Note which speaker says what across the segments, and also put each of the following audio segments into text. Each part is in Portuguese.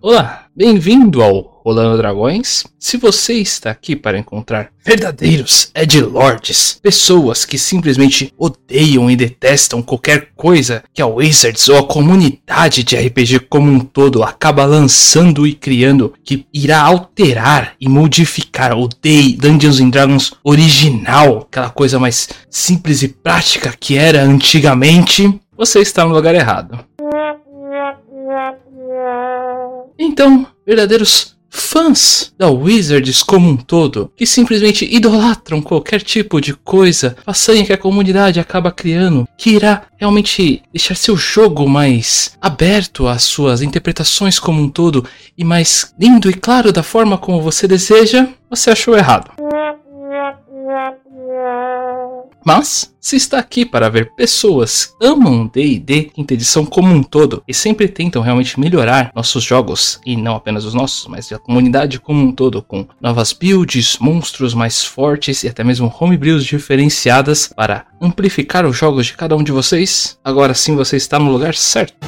Speaker 1: Olá, bem-vindo ao Rolando Dragões. Se você está aqui para encontrar verdadeiros Edgelords, pessoas que simplesmente odeiam e detestam qualquer coisa que a Wizards ou a comunidade de RPG como um todo acaba lançando e criando, que irá alterar e modificar o Day Dungeons and Dragons original, aquela coisa mais simples e prática que era antigamente, você está no lugar errado. Então, verdadeiros fãs da Wizards como um todo, que simplesmente idolatram qualquer tipo de coisa, façanha que a comunidade acaba criando, que irá realmente deixar seu jogo mais aberto às suas interpretações como um todo e mais lindo e claro da forma como você deseja, você achou errado. Mas, se está aqui para ver pessoas que amam D&D quinta edição como um todo e sempre tentam realmente melhorar nossos jogos, e não apenas os nossos, mas a comunidade como um todo, com novas builds, monstros mais fortes e até mesmo homebrews diferenciadas para amplificar os jogos de cada um de vocês, agora sim você está no lugar certo.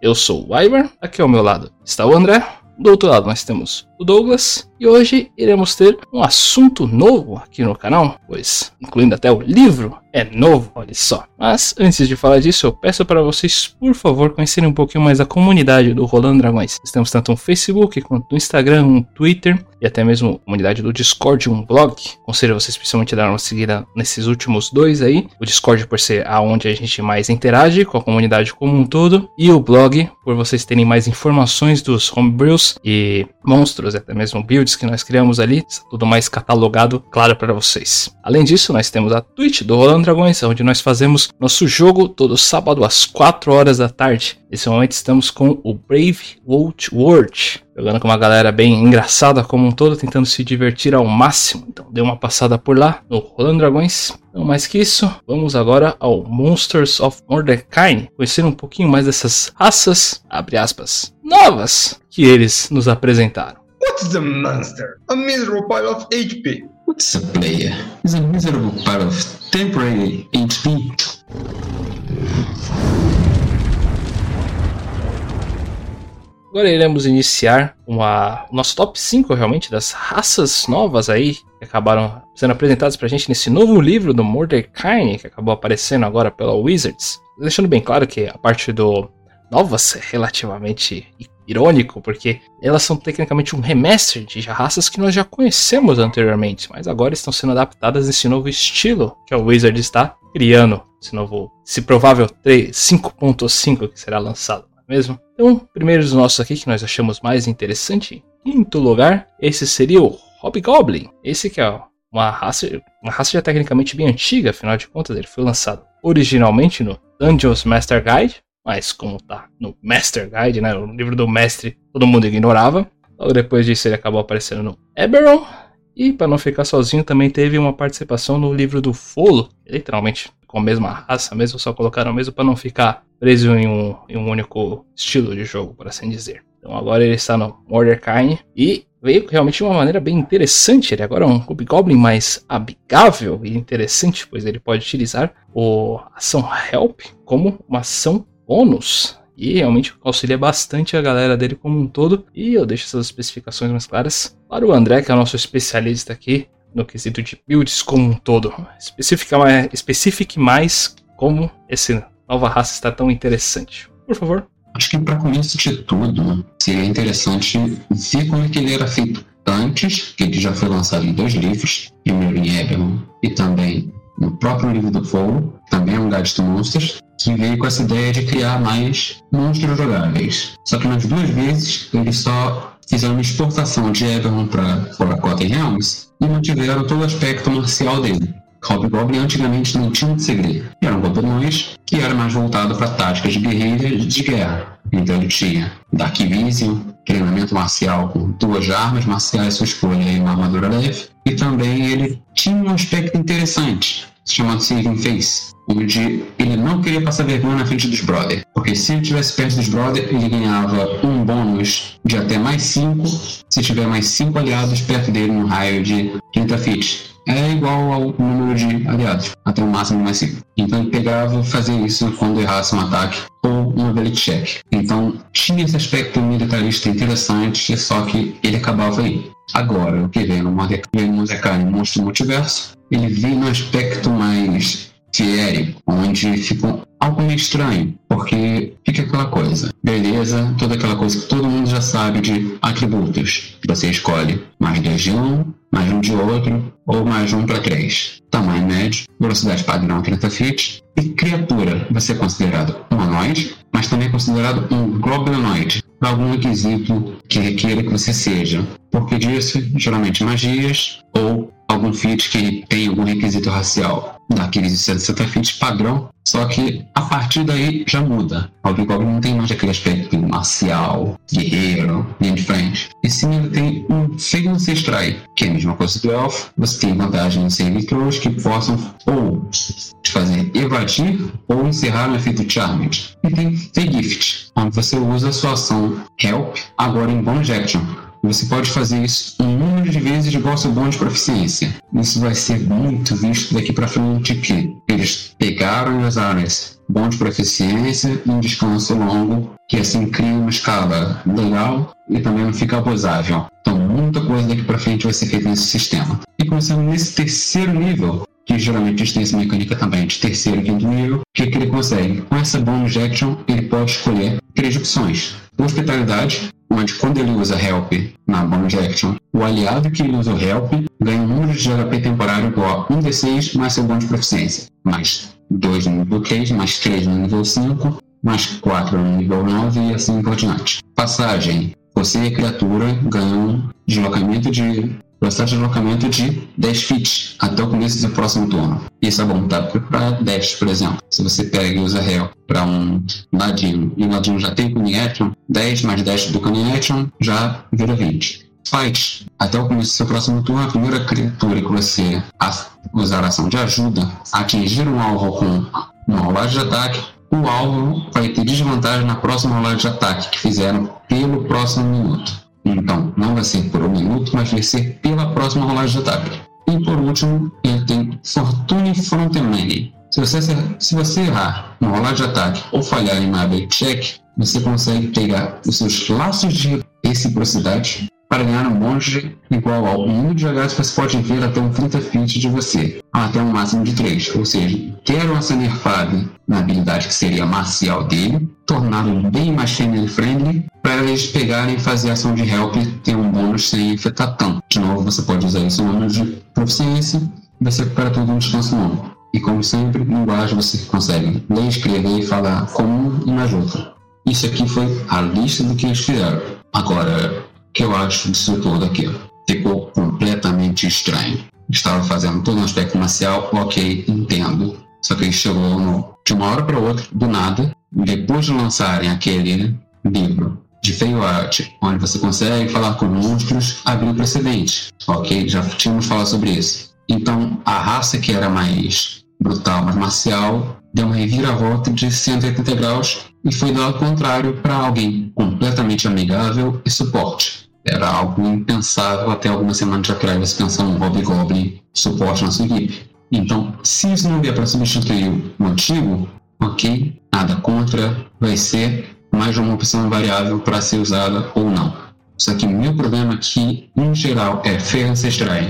Speaker 1: Eu sou o Ivar, aqui ao meu lado está o André, do outro lado nós temos o Douglas e hoje iremos ter um assunto novo aqui no canal, pois incluindo até o livro é novo, olha só. Mas antes de falar disso, eu peço para vocês, por favor, conhecerem um pouquinho mais a comunidade do Rolando Dragões. Nós temos tanto um Facebook quanto um Instagram, um Twitter e até mesmo a comunidade do Discord, um blog. Conselho vocês principalmente dar uma seguida nesses últimos dois aí. O Discord por ser aonde a gente mais interage com a comunidade como um todo e o blog por vocês terem mais informações dos homebrews e monstros, até mesmo builds que nós criamos ali, tudo mais catalogado, claro para vocês. Além disso, nós temos a Twitch do Rolando Dragões, onde nós fazemos nosso jogo todo sábado às 4 horas da tarde. Nesse momento estamos com o Brave World World, jogando com uma galera bem engraçada como um todo, tentando se divertir ao máximo. Então dê uma passada por lá no Rolando Dragões. Não mais que isso, vamos agora ao Monsters of Mordecai, conhecer um pouquinho mais dessas raças, abre aspas, novas que eles nos apresentaram.
Speaker 2: What's a monster? A miserable pile of HP.
Speaker 3: What's a player? Is a miserable pile of temporary HP.
Speaker 1: Agora iremos iniciar uma, o nosso top 5 realmente das raças novas aí que acabaram sendo apresentadas pra gente nesse novo livro do Mordecai, que acabou aparecendo agora pela Wizards. Deixando bem claro que a parte do novas é relativamente irônico, porque elas são tecnicamente um remaster de raças que nós já conhecemos anteriormente, mas agora estão sendo adaptadas nesse novo estilo que a Wizard está criando, esse novo, esse provável 5.5 que será lançado, não é mesmo? Então, primeiro dos nossos aqui que nós achamos mais interessante, em quinto lugar, esse seria o Hobgoblin. Esse que é uma raça, uma raça já tecnicamente bem antiga, afinal de contas ele foi lançado originalmente no Dungeons Master Guide, mas como tá no Master Guide, né, o livro do mestre, todo mundo ignorava. Logo depois disso ele acabou aparecendo no Eberron, e para não ficar sozinho também teve uma participação no livro do Folo, literalmente com a mesma raça mesmo, só colocaram mesmo para não ficar preso em um, em um único estilo de jogo, por assim dizer. Então agora ele está no Mordecai e veio realmente de uma maneira bem interessante. Ele agora é um Goblin mais amigável e interessante, pois ele pode utilizar o ação Help como uma ação bônus. E realmente auxilia bastante a galera dele como um todo. E eu deixo essas especificações mais claras para o André, que é o nosso especialista aqui no quesito de builds como um todo. Especifica mais, especifique mais como essa nova raça está tão interessante. Por favor.
Speaker 3: Acho que para começo de tudo, seria interessante ver como é que ele era feito antes, que ele já foi lançado em dois livros, primeiro em Eberron e também no próprio livro do Fogo, também é um Guide to Monsters, que veio com essa ideia de criar mais monstros jogáveis. Só que nas duas vezes eles só fizeram uma exportação de Everon para Forgotten Realms e mantiveram todo o aspecto marcial dele. Hobgoblin antigamente não tinha um segredo. Eram goblins que era mais voltado para táticas de guerrilha de guerra. Então ele tinha Dark Vision, treinamento marcial com duas armas marciais sua escolha e uma armadura leve. E também ele tinha um aspecto interessante, chamado Saving Face, onde ele não queria passar vergonha na frente dos brother. Porque se ele tivesse perto dos brother, ele ganhava um bônus de até mais 5 se tiver mais 5 aliados perto dele no raio de 30 feet é igual ao número de aliados, até o máximo mais 5. Então ele pegava fazer isso quando errasse um ataque ou um ability check. Então tinha esse aspecto militarista interessante, só que ele acabava aí. Agora, o que vem no Mordecai Monstro Multiverso, ele vem no aspecto mais fiérico, onde ficou algo meio estranho, porque fica aquela coisa, beleza, toda aquela coisa que todo mundo já sabe de atributos. Você escolhe mais dois de um, mais um de outro, ou mais um para três. Tamanho médio, velocidade padrão 30 feet, e criatura, você é considerado humanoide, mas também é considerado um goblinoide, algum requisito que requeira que você seja. Porque disso, geralmente magias ou algum feat que tem algum requisito racial daqueles 60 feats padrão, só que a partir daí já muda. O Goblin não tem mais aquele aspecto marcial, guerreiro, linha de frente. E sim, ele tem um feio ancestral, que é a mesma coisa do Elf. Você tem vantagem em saving throws que possam ou te fazer evadir ou encerrar o efeito Charmed. E tem Fey Gift, onde você usa a sua ação Help agora em Bonus Action você pode fazer isso número de vezes seu bom de proficiência. Isso vai ser muito visto daqui para frente que eles pegaram usaram esse bom de proficiência e um descanso longo, que assim cria uma escala legal e também não fica abusável. Então muita coisa daqui para frente vai ser feita nesse sistema. E começando nesse terceiro nível, que geralmente eles têm essa mecânica também de terceiro e quinto nível, que, que ele consegue? Com essa bonus action, ele pode escolher três opções. Hospitalidade, onde quando ele usa Help na bonus action, o aliado que usa o Help ganha um número de HP temporário igual a 1d6 mais seu bônus de proficiência, mais 2 no nível 3, mais 3 no nível 5, mais 4 no nível 9 e assim por diante. Passagem. Você e a criatura ganham deslocamento de velocidade de deslocamento de 10 feet até o começo do próximo turno. Isso é tá? para 10, por exemplo. Se você pega e usa Hell para um ladino e o ladino já tem Cunning Action, 10 mais 10 do Cunning Action já vira 20. Fight. Até o começo do seu próximo turno, a primeira criatura que você usar a ação de ajuda atingir um alvo com uma rolagem de ataque, o alvo vai ter desvantagem na próxima rolagem de ataque que fizeram pelo próximo minuto. Então, não vai ser por um minuto, mas vai ser pela próxima rolagem de ataque. E por último, ele tem Fortune Frontman. Se você, se você errar uma rolagem de ataque ou falhar em uma check, você consegue pegar os seus laços de reciprocidade para ganhar um monge igual ao número de que você pode ver até um 30 feet de você, até um máximo de 3. Ou seja, quero essa nerfada na habilidade que seria marcial dele, torná-lo bem mais family friendly, para eles pegarem e fazer ação de help ter um bônus sem afetar tanto. De novo, você pode usar isso no número de proficiência, você recupera tudo no descanso longo. E como sempre, linguagem você consegue ler, escrever e falar comum e mais outra. Isso aqui foi a lista do que eles fizeram. Agora, que eu acho disso tudo aqui. Ficou completamente estranho. Estava fazendo todo um aspecto marcial, ok, entendo. Só que chegou no, de uma hora para outra, do nada, depois de lançarem aquele livro de feio art, onde você consegue falar com monstros, abriu precedente. Ok, já tínhamos falado sobre isso. Então, a raça que era mais brutal, mais marcial, deu uma reviravolta de 180 graus e foi do lado contrário para alguém completamente amigável e suporte. Era algo impensável até algumas semanas atrás você pensar um Hobgoblin suporte na sua equipe. Então, se isso não vier para substituir o antigo, ok, nada contra, vai ser mais uma opção variável para ser usada ou não. Só que o meu problema aqui, em geral, é Feira Ancestral,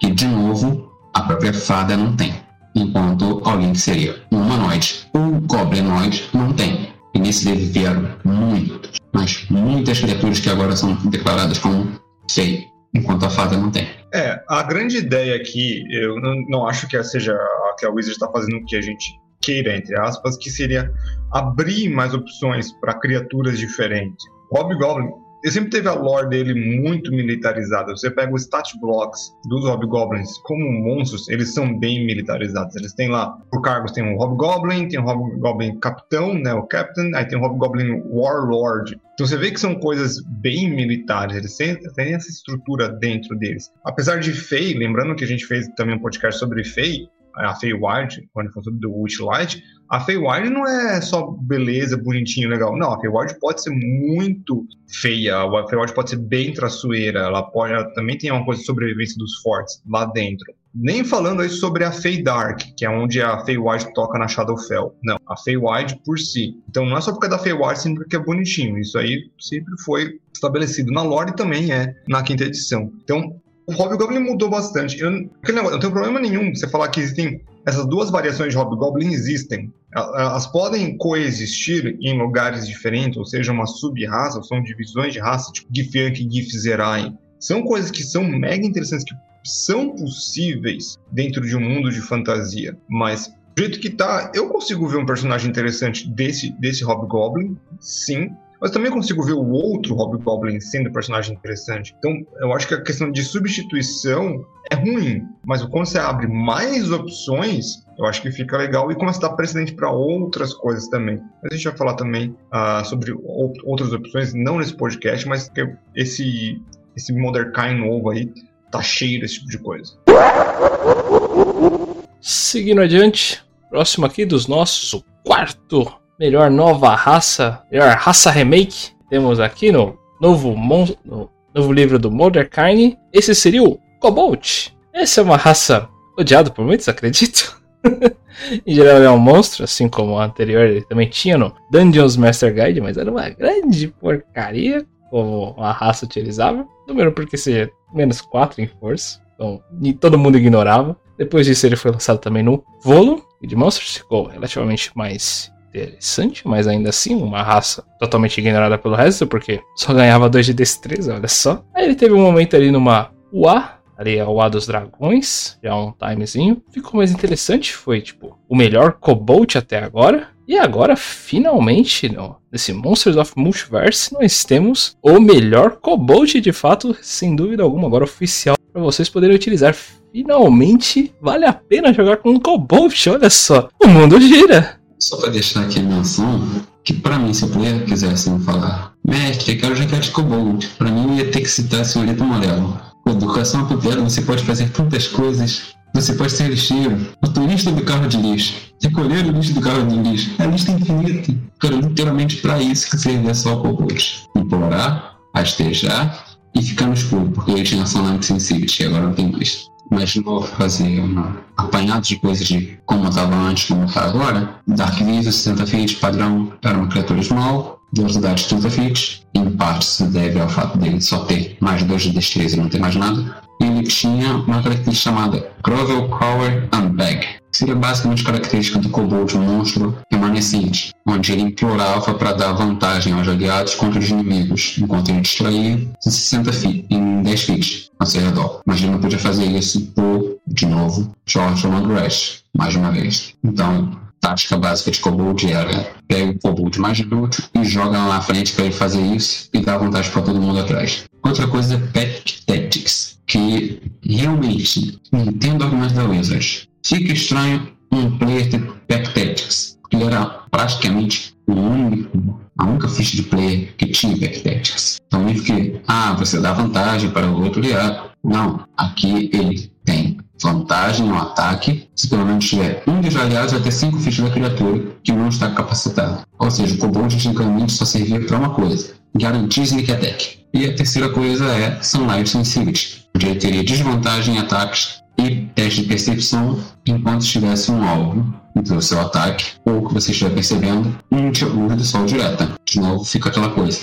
Speaker 3: que de novo a própria fada não tem enquanto alguém que seria um humanoide ou goblinoide não tem. E nesse livro vieram muitos, mas muitas criaturas que agora são declaradas como feio, enquanto a fada não tem.
Speaker 2: É, a grande ideia aqui, eu não, não acho que seja a que a Wizard está fazendo o que a gente queira, entre aspas, que seria abrir mais opções para criaturas diferentes. Hobgoblin ele sempre teve a lore dele muito militarizada. Você pega os stat blocks dos Hobgoblins como monstros, eles são bem militarizados. Eles têm lá, por cargos, tem um Hobgoblin, tem um Hobgoblin Capitão, né, o Captain, aí tem um Hobgoblin Warlord. Então você vê que são coisas bem militares, eles têm, essa estrutura dentro deles. Apesar de Fey, lembrando que a gente fez também um podcast sobre Fey, a Feywild, quando for sobre The Witchlight, a Feywild não é só beleza, bonitinho, legal. Não, a Feywild pode ser muito feia, a Feywild pode ser bem traçoeira, ela pode ela também tem uma coisa de sobrevivência dos fortes lá dentro. Nem falando aí sobre a Fey Dark, que é onde a Feywild toca na Shadowfell. Não, a Feywild por si. Então não é só porque é da Feywild, sempre porque é bonitinho. Isso aí sempre foi estabelecido na lore também é na quinta edição. Então o Hobgoblin mudou bastante. Eu, eu não tenho problema nenhum você falar que existem essas duas variações de Hobgoblin existem. Elas podem coexistir em lugares diferentes, ou seja, uma sub-raça, ou são divisões de raça, tipo Githyank e Githzerai. São coisas que são mega interessantes, que são possíveis dentro de um mundo de fantasia. Mas do jeito que tá, eu consigo ver um personagem interessante desse, desse Hobgoblin, sim mas também consigo ver o outro Hobgoblin sendo um personagem interessante. Então, eu acho que a questão de substituição é ruim, mas quando você abre mais opções, eu acho que fica legal e começa a dar precedente para outras coisas também. Mas a gente vai falar também uh, sobre outras opções, não nesse podcast, mas esse, esse Modern novo aí tá cheio desse tipo de coisa.
Speaker 1: Seguindo adiante, próximo aqui dos nossos, o quarto melhor nova raça, melhor raça remake, temos aqui no novo, no novo livro do Mordecai. Esse seria o Cobalt. Essa é uma raça odiada por muitos, acredito. em geral é um monstro, assim como o anterior ele também tinha no Dungeons Master Guide, mas era uma grande porcaria como a raça utilizava. Número porque seria menos 4 em força, então todo mundo ignorava. Depois disso ele foi lançado também no Volo, e de monstros ficou relativamente mais interessante, mas ainda assim uma raça totalmente ignorada pelo resto, porque só ganhava 2 de destreza, olha só. Aí ele teve um momento ali numa UA, ali a UA dos dragões, já um timezinho. Ficou mais interessante, foi tipo o melhor Cobalt até agora. E agora, finalmente, no, nesse Monsters of Multiverse, nós temos o melhor Cobalt de fato, sem dúvida alguma, agora oficial, para vocês poderem utilizar. Finalmente, vale a pena jogar com um Cobalt, olha só. O mundo gira.
Speaker 3: Só para deixar aqui a menção, que para mim, se o player quisesse me falar, mestre, eu quero jogar de Cobalt, para mim ia ter que citar a senhorita amarelo. Com educação aplicada, você pode fazer tantas coisas. Você pode ser lixeiro, motorista do carro de lixo, recolher o lixo do carro de lixo. A lista é infinita. Cara, literalmente para isso que servia só o Cobalt. Implorar, rastejar e ficar no escuro, porque ele tinha ação na Sensitivity, e agora não tem mais mas vou fazer um apanhado de coisas de como estava antes, como está agora. Dark Vision, 60 feet, padrão, era uma criatura small, de 30 feet. Em parte se deve ao fato dele só ter mais 2 de destreza e não ter mais nada. Ele tinha uma característica chamada Grovel Cower and Bag, seria basicamente característica do kobold monstro remanescente, onde ele implorava para dar vantagem aos aliados contra os inimigos, enquanto ele distraía em 60 feet, em 10 feet ao seu redor. Mas ele não podia fazer isso por, de novo, George Grass, mais uma vez. Então, tática básica de Kobold era pega o Kobold mais bruto e joga lá na frente para ele fazer isso e dar vantagem para todo mundo atrás. Outra coisa é Pet Tactics, que realmente entendo argumento da Wizards. Fica estranho um player ter Pack Tactics, porque ele era praticamente o único, a única ficha de player que tinha Pack Tactics. Então nem fiquei, ah, você dá vantagem para o outro aliado. Não, aqui ele tem vantagem no ataque se pelo menos tiver um dos aliados ter cinco fichas da criatura que não está capacitado. Ou seja, o Kobold antigamente só servia para uma coisa, garantir sneak attack. E a terceira coisa é Sunlight Sensitivity, onde ele teria desvantagem em ataques teste de percepção enquanto estivesse um alvo entre o seu ataque ou que você estiver percebendo um luz do sol direta. De novo, fica aquela coisa.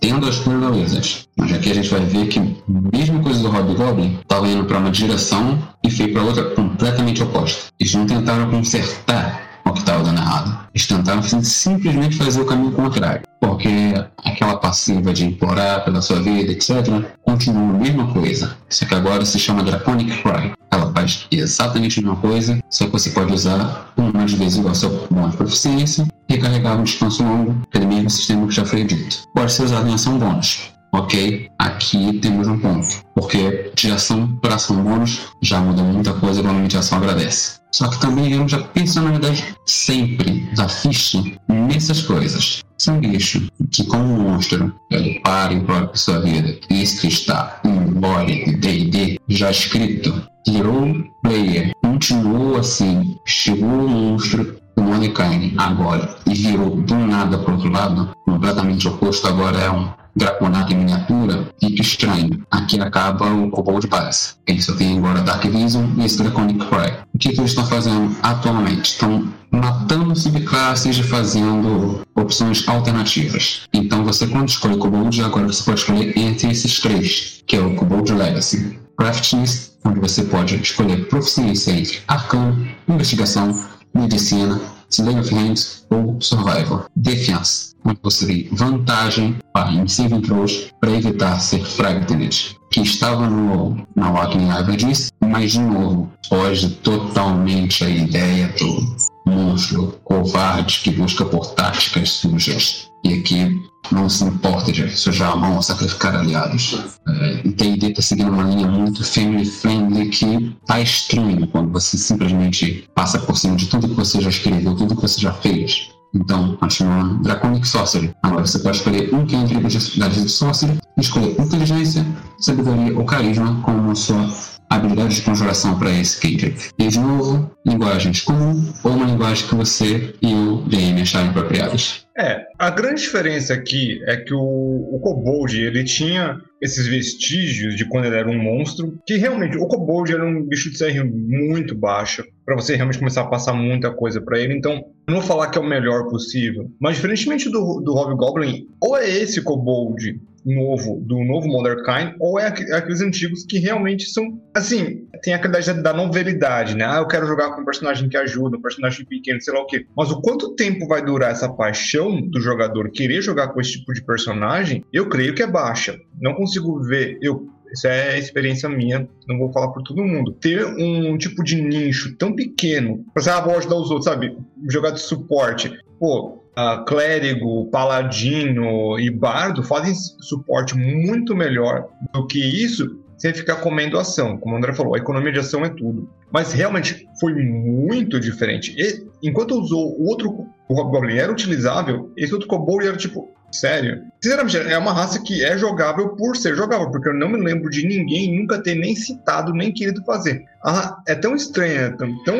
Speaker 3: Tendo as fortalezas. Mas aqui a gente vai ver que mesma coisa do Hobgoblin estava indo para uma direção e foi para outra completamente oposta. Eles não tentaram consertar o que estava dando errado. Eles tentaram simplesmente fazer o caminho contrário. Porque aquela passiva de implorar pela sua vida, etc., continua a mesma coisa. Só que agora se chama Draconic Cry. Ela faz exatamente a mesma coisa, só que você pode usar um de vezes igual ao seu bom de proficiência e carregar um descanso longo, pelo mesmo sistema que já foi dito. Pode ser usado em ação bônus. Ok, aqui temos um ponto, porque de ação para ação bônus já muda muita coisa, normalmente a ação agradece. Só que também eu já penso, na verdade, sempre da ficha nessas coisas. Bicho que, como um monstro, ele para e implora por sua vida, isso está em lore de D&D já escrito, virou player, continuou assim, chegou o monstro do Mordecai agora e virou do nada pro outro lado, completamente oposto agora é um Draconato em miniatura, fica estranho. Aqui acaba o Kobold Base. Ele só tem agora Dark Vision e esse Draconic Cry. O que, que eles estão fazendo atualmente? Estão matando subclasses e fazendo opções alternativas. Então você quando escolhe Kobold, agora você pode escolher entre esses três, que é o Kobold Legacy. Craftiness, onde você pode escolher proficiência entre arcano, investigação, medicina, Slay of Hands ou Survival. Defense, onde você tem vantagem para saving throws para evitar ser fragmented, que estava no, na Walking Averages, mas de novo, foge totalmente a ideia do monstro covarde que busca por táticas sujas. E aqui não se importa de sujar a mão ou sacrificar aliados. É, D&D está seguindo uma linha muito family friendly que tá estranho quando você simplesmente passa por cima de tudo que você já escreveu, tudo que você já fez. Então, continua Draconic Sorcery. Agora você pode escolher um que entre as habilidades de Sorcery, escolher inteligência, sabedoria ou carisma como sua habilidade de conjuração para esse cantrip. E de novo, linguagens comum ou uma linguagem que você e o DM acharem apropriadas.
Speaker 2: É, a grande diferença aqui é que o, o Kobold, ele tinha esses vestígios de quando ele era um monstro, que realmente, o Kobold era um bicho de CR muito baixo, para você realmente começar a passar muita coisa para ele, então, não vou falar que é o melhor possível, mas diferentemente do, do Hobgoblin, ou é esse Kobold novo, do novo Kind ou é aqueles antigos que realmente são, assim, tem aquela ideia da novelidade, né? Ah, eu quero jogar com um personagem que ajuda, um personagem pequeno, sei lá o quê. Mas o quanto tempo vai durar essa paixão do jogador querer jogar com esse tipo de personagem, eu creio que é baixa. Não consigo ver, eu isso é experiência minha, não vou falar por todo mundo. Ter um tipo de nicho tão pequeno, pra você, ah, vou ajudar os outros, sabe? Jogar de suporte. Pô, uh, clérigo, paladino e bardo fazem suporte muito melhor do que isso sem ficar comendo ação. Como o André falou, a economia de ação é tudo. Mas realmente foi muito diferente. E, enquanto usou o outro o Goblin era utilizável, esse outro Kobold era tipo, sério. Sinceramente, é uma raça que é jogável por ser jogável, porque eu não me lembro de ninguém nunca ter nem citado, nem querido fazer. Ah, é tão estranha, tão, tão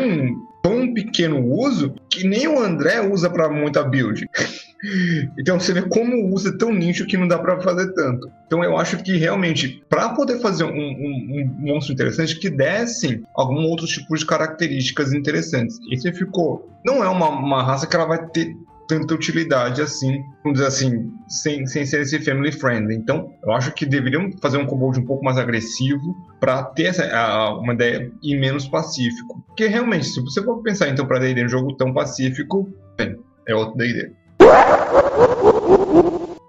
Speaker 2: tão pequeno uso que nem o André usa para muita build. então você vê como usa tão nicho que não dá para fazer tanto. Então eu acho que realmente para poder fazer um, um, um, monstro interessante que dessem algum outro tipo de características interessantes. E você ficou, não é uma, uma raça que ela vai ter tanta utilidade assim, vamos dizer assim, sem, sem ser esse family friendly. Então, eu acho que deveriam fazer um kobold um pouco mais agressivo para ter essa, a, uma ideia e menos pacífico. Porque realmente, se você for pensar então para D&D um jogo tão pacífico, bem, é outro D&D.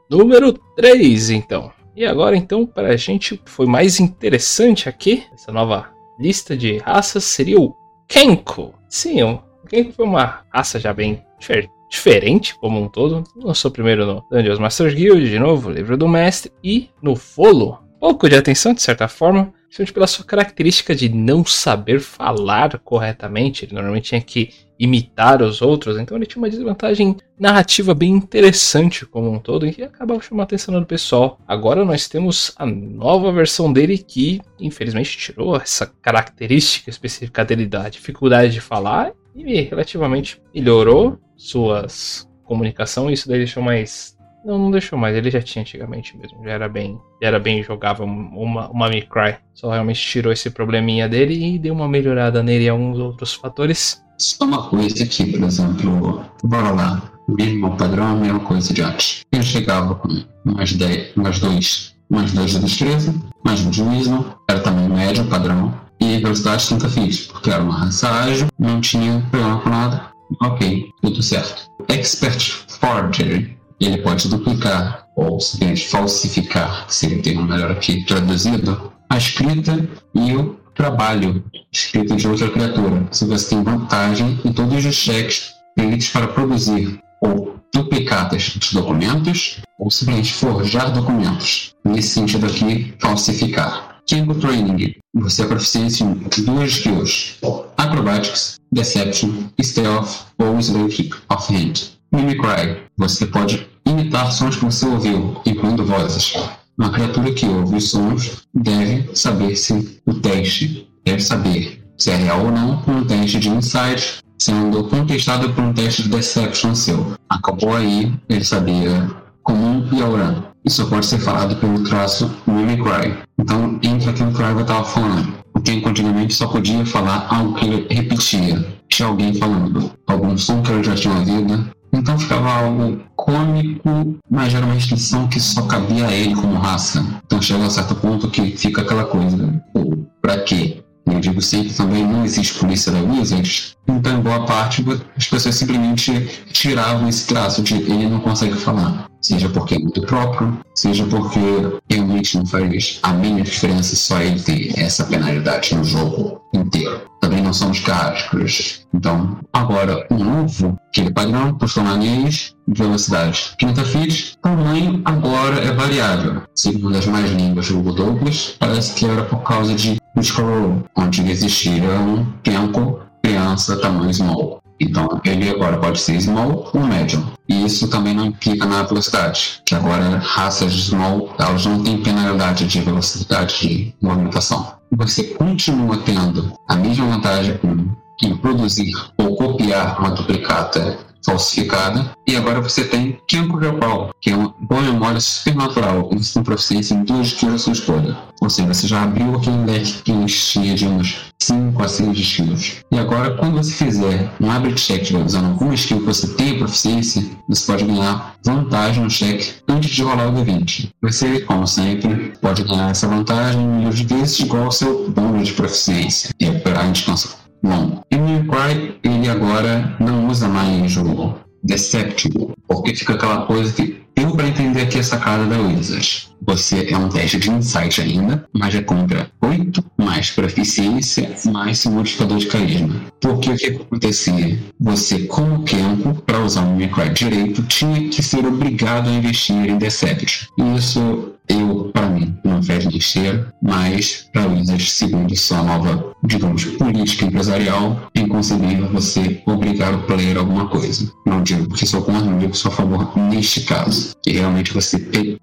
Speaker 1: Número 3, então. E agora, então, para a gente, foi mais interessante aqui, essa nova lista de raças, seria o Kenko. Sim, o Kenko foi uma raça já bem diferente diferente como um todo. Lançou primeiro no Dungeons Master Guild, de novo, Livro do Mestre, e no Folo. Pouco de atenção, de certa forma, principalmente pela sua característica de não saber falar corretamente. Ele normalmente tinha que imitar os outros, então ele tinha uma desvantagem narrativa bem interessante como um todo e acabava chamando a atenção do pessoal. Agora nós temos a nova versão dele que, infelizmente, tirou essa característica específica dele da dificuldade de falar e relativamente melhorou suas comunicação, isso daí deixou mais. Não, não deixou mais, ele já tinha antigamente mesmo, já era bem, já era bem jogável uma, uma Me Cry. Só realmente tirou esse probleminha dele e deu uma melhorada nele e alguns outros fatores.
Speaker 3: Só uma coisa aqui, por exemplo, bora lá, mesmo padrão, a mesma coisa de arte. Eu chegava com mais 10, mais 2, mais 2 de destreza, mais um de wisdom, era também médio, padrão, e velocidade 30 fiz, porque era uma raça ágil, não tinha problema com nada, Ok, tudo certo. Expert Forgery, ele pode duplicar ou simplesmente falsificar, seria o termo melhor aqui traduzido, a escrita e o trabalho escrita de outra criatura. Se você tem vantagem em todos os cheques feitos para produzir ou duplicatas de documentos ou simplesmente forjar documentos. Nesse sentido aqui, falsificar. Kingo Training. Você é proficiente em duas skills: Acrobatics, Deception, Stealth ou Sleight of Hand. Mimicry. Você pode imitar sons que você ouviu, incluindo vozes. Uma criatura que ouve os sons deve saber se o teste deve saber se é real ou não com um teste de insight, sendo contestado por um teste de deception seu. Acabou aí, ele sabia comum e aurã. Isso pode ser falado pelo traço Mimicry. Então entra aquilo que o estava falando. Porque antigamente só podia falar algo que ele repetia. Tinha alguém falando algum som que ele já tinha ouvido. Então ficava algo cômico, mas era uma restrição que só cabia a ele como raça. Então chega a certo ponto que fica aquela coisa, pô, pra quê? Eu digo sempre também não existe polícia da Wizards, então em boa parte as pessoas simplesmente tiravam esse traço de ele não consegue falar. Seja porque é muito próprio, seja porque realmente não faz a mínima diferença só ele ter essa penalidade no jogo inteiro. Também não somos críticos. Então, agora, o novo, aquele padrão, personagens, velocidade. Quinta feed, tamanho agora é variável. Segundo as mais línguas do Google Douglas, parece que era por causa de Scroll, onde existia um tempo criança tamanho small. Então, ele agora pode ser small ou medium. E isso também não implica na velocidade, que agora raças small, elas não têm penalidade de velocidade de movimentação. Você continua tendo a mesma vantagem em produzir ou copiar uma duplicata falsificada. E agora você tem Kenko Repal, que é uma boa memória supernatural. Você tem proficiência em duas skills sua escolha. Ou seja, você já abriu aquele leque que enchia de uns 5 a 6 skills. E agora, quando você fizer um abre check usando alguma skill que você tem proficiência, você pode ganhar vantagem no check antes de rolar o D20. Você, como sempre, pode ganhar essa vantagem de vezes igual ao seu bônus de proficiência e recuperar a descanso Bom, Emil Cry, ele agora não usa mais o Deceptible, porque fica aquela coisa que eu para entender aqui a sacada da Wizard. Você é um teste de insight ainda, mas é contra 8 mais proficiência mais seu modificador de carisma. Porque o que acontecia? Você, como Kenko, para usar o Mimicry direito, tinha que ser obrigado a investir em Deception. Isso eu, para mim, não fez nem cheiro, mas para Wizards, segundo sua nova, digamos, política empresarial, é inconcebível você obrigar o player a alguma coisa. Não digo porque sou contra, não digo que sou a favor neste caso. E realmente você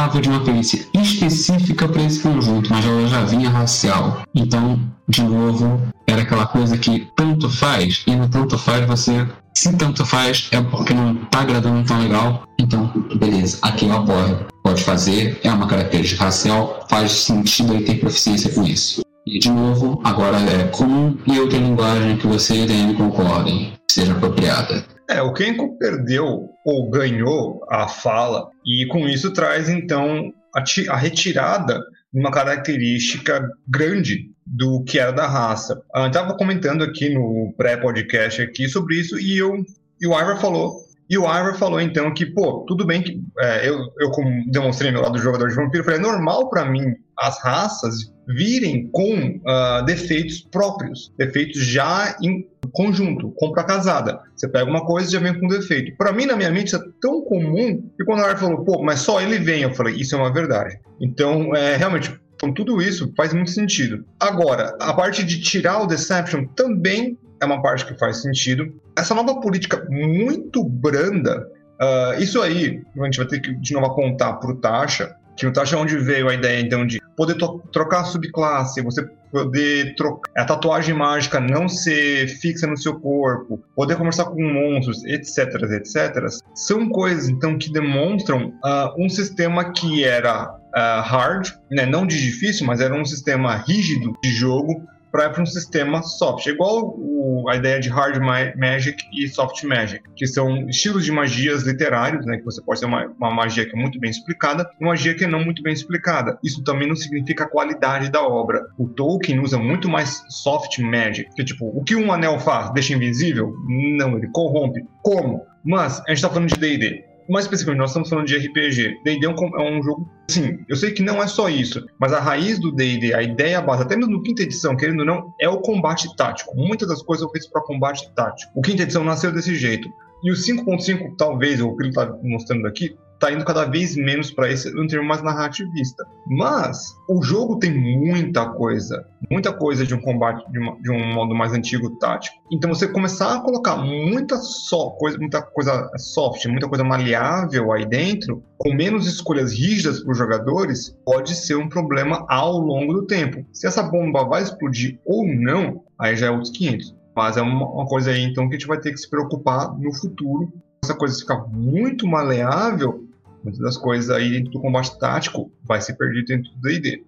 Speaker 3: precisava de uma perícia específica para esse conjunto, mas ela já vinha racial. Então, de novo, era aquela coisa que tanto faz, e no tanto faz você se tanto faz, é porque não tá agradando tão legal. Então, beleza, aqui eu apoio. Pode fazer, é uma característica racial, faz sentido ele ter proficiência com isso. E de novo, agora é comum e outra linguagem que você e DM concordem, seja apropriada.
Speaker 2: É, o Kenko perdeu ou ganhou a fala, e com isso traz então a, a retirada de uma característica grande do que era da raça. Eu estava comentando aqui no pré-podcast aqui sobre isso e, eu, e o Ivor falou e o Ivor falou então que, pô, tudo bem que é, eu, eu demonstrei meu lado do jogador de vampiro, falei, é normal para mim as raças virem com uh, defeitos próprios, defeitos já em conjunto, compra casada. Você pega uma coisa e já vem com defeito. Para mim, na minha mente, isso é tão comum que quando o Ivor falou, pô, mas só ele vem, eu falei, isso é uma verdade. Então, é, realmente, com tudo isso faz muito sentido. Agora, a parte de tirar o Deception também é uma parte que faz sentido. Essa nova política muito branda, uh, isso aí a gente vai ter que de novo apontar para o Tasha, o Tasha é onde veio a ideia então de poder trocar subclasse, você poder trocar a tatuagem mágica não ser fixa no seu corpo, poder conversar com monstros, etc, etc, são coisas então que demonstram uh, um sistema que era uh, hard, né, não de difícil, mas era um sistema rígido de jogo para um sistema soft. É igual o, a ideia de hard magic e soft magic, que são estilos de magias literários, né, que você pode ter uma, uma magia que é muito bem explicada e uma magia que é não muito bem explicada. Isso também não significa a qualidade da obra. O Tolkien usa muito mais soft magic, que tipo, o que um anel faz? Deixa invisível? Não, ele corrompe. Como? Mas a gente está falando de D&D mais especificamente, nós estamos falando de RPG. D&D é, um, é um jogo, assim, eu sei que não é só isso, mas a raiz do D&D, a ideia base, até mesmo no quinta edição, querendo ou não, é o combate tático. Muitas das coisas são feitas para combate tático. O quinta edição nasceu desse jeito. E o 5.5, talvez, o que ele está mostrando aqui, tá indo cada vez menos para esse um termo mais narrativista. Mas o jogo tem muita coisa, muita coisa de um combate de, uma, de um modo mais antigo tático. Então você começar a colocar muita só coisa, muita coisa soft, muita coisa maleável aí dentro, com menos escolhas rígidas para os jogadores, pode ser um problema ao longo do tempo. Se essa bomba vai explodir ou não, aí já é outros 500. Mas é uma, coisa aí então que a gente vai ter que se preocupar no futuro. Essa coisa ficar muito maleável, muitas das coisas aí dentro do combate tático vai ser perdido dentro do D&D.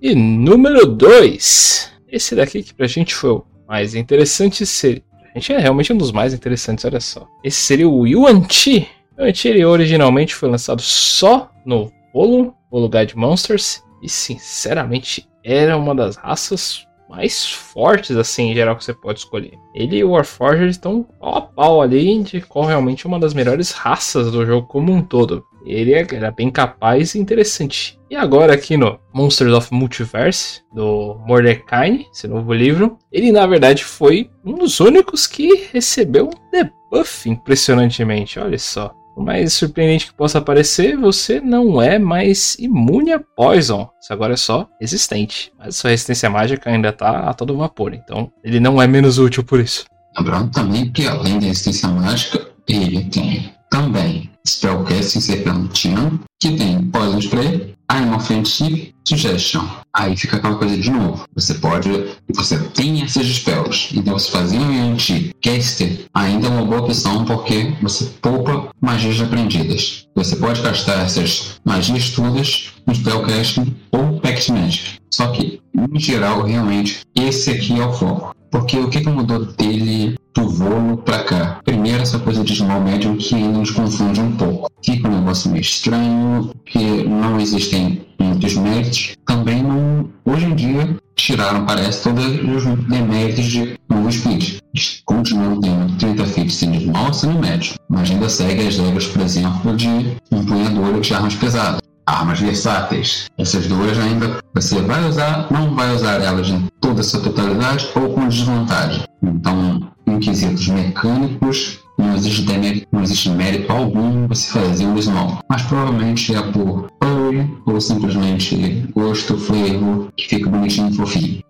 Speaker 1: E número 2. Esse daqui que pra gente foi o mais interessante seria. A gente é realmente um dos mais interessantes, olha só. Esse seria o Yuan Chi. O Yuan Chi ele originalmente foi lançado só no Polo, Polo Guide Monsters. E sinceramente era uma das raças mais fortes, assim, em geral, que você pode escolher. Ele e o Warforged estão pau a pau ali de qual realmente é uma das melhores raças do jogo como um todo. Ele é, era bem capaz e interessante. E agora aqui no Monsters of Multiverse, do Mordecai, esse novo livro, ele na verdade foi um dos únicos que recebeu um debuff impressionantemente, olha só. Por mais surpreendente que possa parecer, você não é mais imune a Poison. Isso agora é só resistente. Mas sua resistência mágica ainda está a todo vapor. Então, ele não é menos útil por isso.
Speaker 3: Lembrando também que além da resistência mágica, ele tem também Spellcasting Serpentino, que tem Poison Spray, I'm Offensive, Suggestion. Aí fica aquela coisa de novo. Você pode. Você tem essas spells. Então, se fazer um anti-caster ainda é uma boa opção porque você poupa magias aprendidas. Você pode gastar essas magias todas no Spellcasting ou Pact Magic. Só que, em geral, realmente, esse aqui é o foco. Porque o que, mudou dele do voo para cá? Primeiro, essa coisa de small medium que ainda nos confunde um pouco. Fica um negócio meio estranho, que não existem muitos méritos. Também não, hoje em dia, tiraram, parece, todos os deméritos de novo speed. Continuam tendo 30 feet sendo small sendo médio, mas ainda segue as regras, por exemplo, de empunhadura de armas pesadas armas versáteis. Essas duas ainda você vai usar, não vai usar elas em toda essa totalidade ou com desvantagem. Então, em quesitos mecânicos, não existe, demérito, não existe mérito algum você fazer um small. Mas provavelmente é por furry ou simplesmente gosto, flavor, que fica bonitinho e fofinho.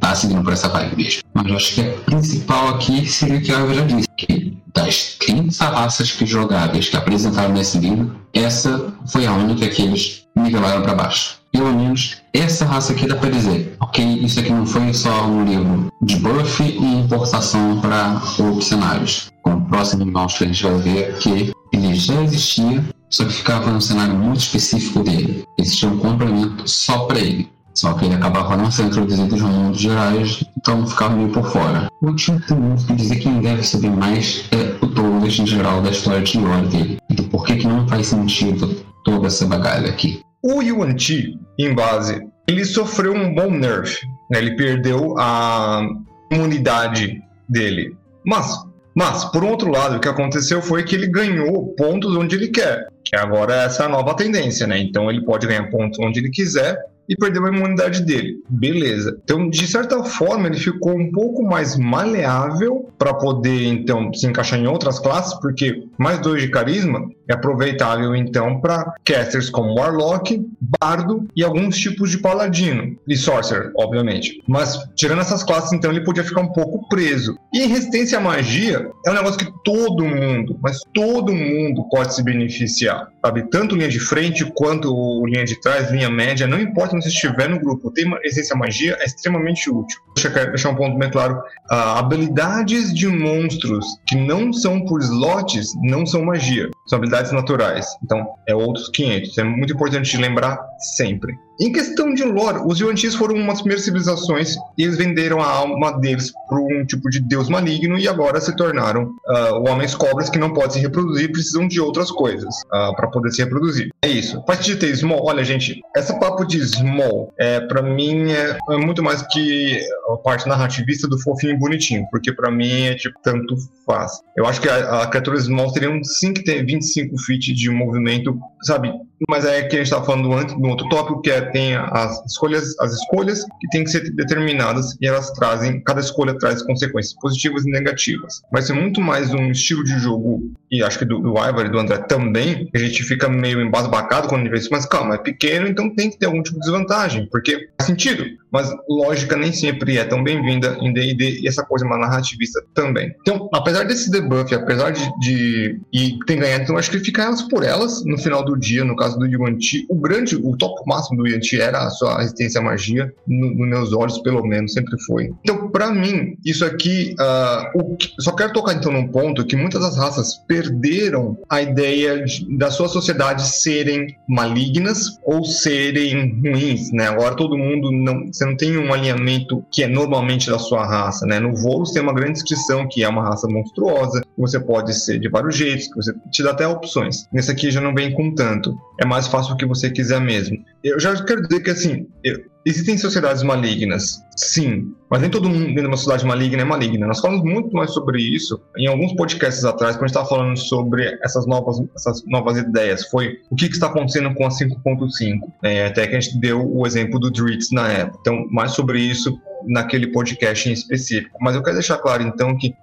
Speaker 3: Tá seguindo por essa vibe mesmo. Mas eu acho que a principal aqui seria o que a já disse, que das 30 raças que jogáveis que apresentaram nesse livro, essa foi a única que eles nivelaram para baixo. Pelo menos essa raça aqui dá para dizer, ok, isso aqui não foi só um livro de buff e importação para outros cenários. Com o próximo monstro a gente vai ver que ele já existia, só que ficava num cenário muito específico dele. Existia um complemento só para ele. Só que ele acabava não sendo introduzido no mundo gerais, então ficava meio por fora. O último tem muito que dizer quem deve saber mais é o Douglas em geral da história de lore dele. Então por que, que não faz sentido toda essa bagalha aqui?
Speaker 2: O Yuan Ti, em base, ele sofreu um bom nerf. Né? Ele perdeu a imunidade dele. Mas, mas, por outro lado, o que aconteceu foi que ele ganhou pontos onde ele quer. Que agora essa é a nova tendência, né? Então ele pode ganhar pontos onde ele quiser e perdeu a imunidade dele. Beleza. Então, de certa forma, ele ficou um pouco mais maleável para poder, então, se encaixar em outras classes, porque mais dois de carisma é aproveitável, então, para casters como Warlock, Bardo e alguns tipos de Paladino. E Sorcerer, obviamente. Mas, tirando essas classes, então, ele podia ficar um pouco preso. E resistência à magia, é um negócio que todo mundo, mas todo mundo pode se beneficiar. Sabe? Tanto linha de frente quanto linha de trás, linha média, não importa quando você estiver no grupo, ter essência magia é extremamente útil. Deixa deixar um ponto bem claro: uh, habilidades de monstros que não são por slots não são magia, são habilidades naturais. Então, é outros 500. É muito importante lembrar sempre. Em questão de lore, os Yuan-Tis foram umas primeiras civilizações e eles venderam a alma deles para um tipo de deus maligno e agora se tornaram uh, homens cobras que não podem se reproduzir precisam de outras coisas uh, ah, para poder se reproduzir. É isso. Faz de ter small. Olha, gente, essa papo de small, é, para mim, é, é, muito mais que a parte narrativista do fofinho e bonitinho, porque para mim é tipo tanto faz. Eu acho que a, a criatura small teria um 5 25 feet de movimento sabe? Mas é que a gente estava falando antes, do outro tópico, que é tem as escolhas, as escolhas que têm que ser determinadas e elas trazem, cada escolha traz consequências positivas e negativas. Vai ser muito mais um estilo de jogo, e acho que do, do Ivar e do André também, a gente fica meio embasbacado quando a gente vê isso, mas calma, é pequeno, então tem que ter algum tipo de desvantagem, porque faz sentido. Mas lógica nem sempre é tão bem-vinda em D&D e essa coisa uma narrativista também. Então, apesar desse debuff, apesar de, de e tem ganhado, então acho que fica elas por elas no final do dia, no caso do Yuan-Ti. O grande, o top máximo do Yuan-Ti era a sua resistência à magia, nos no meus olhos, pelo menos, sempre foi. Então, para mim, isso aqui, uh, o, só quero tocar então num ponto que muitas das raças perderam a ideia de, da sua sociedade serem malignas ou serem ruins, né? Agora todo mundo não, você não tem um alinhamento que é normalmente da sua raça, né? No Volos tem uma grande descrição que é uma raça monstruosa, você pode ser de vários jeitos, que você te dá até opções. Nesse aqui já não vem com tanto. É mais fácil o que você quiser mesmo. Eu já quero dizer que assim, eu, existem sociedades malignas, sim, mas nem todo mundo dentro de uma sociedade maligna é maligna. Nós falamos muito mais sobre isso em alguns podcasts atrás, quando a gente estava falando sobre essas novas, essas novas ideias. Foi o que, que está acontecendo com a 5.5. É, até que a gente deu o exemplo do Dritz na época. Então, mais sobre isso naquele podcast em específico. Mas eu quero deixar claro, então, que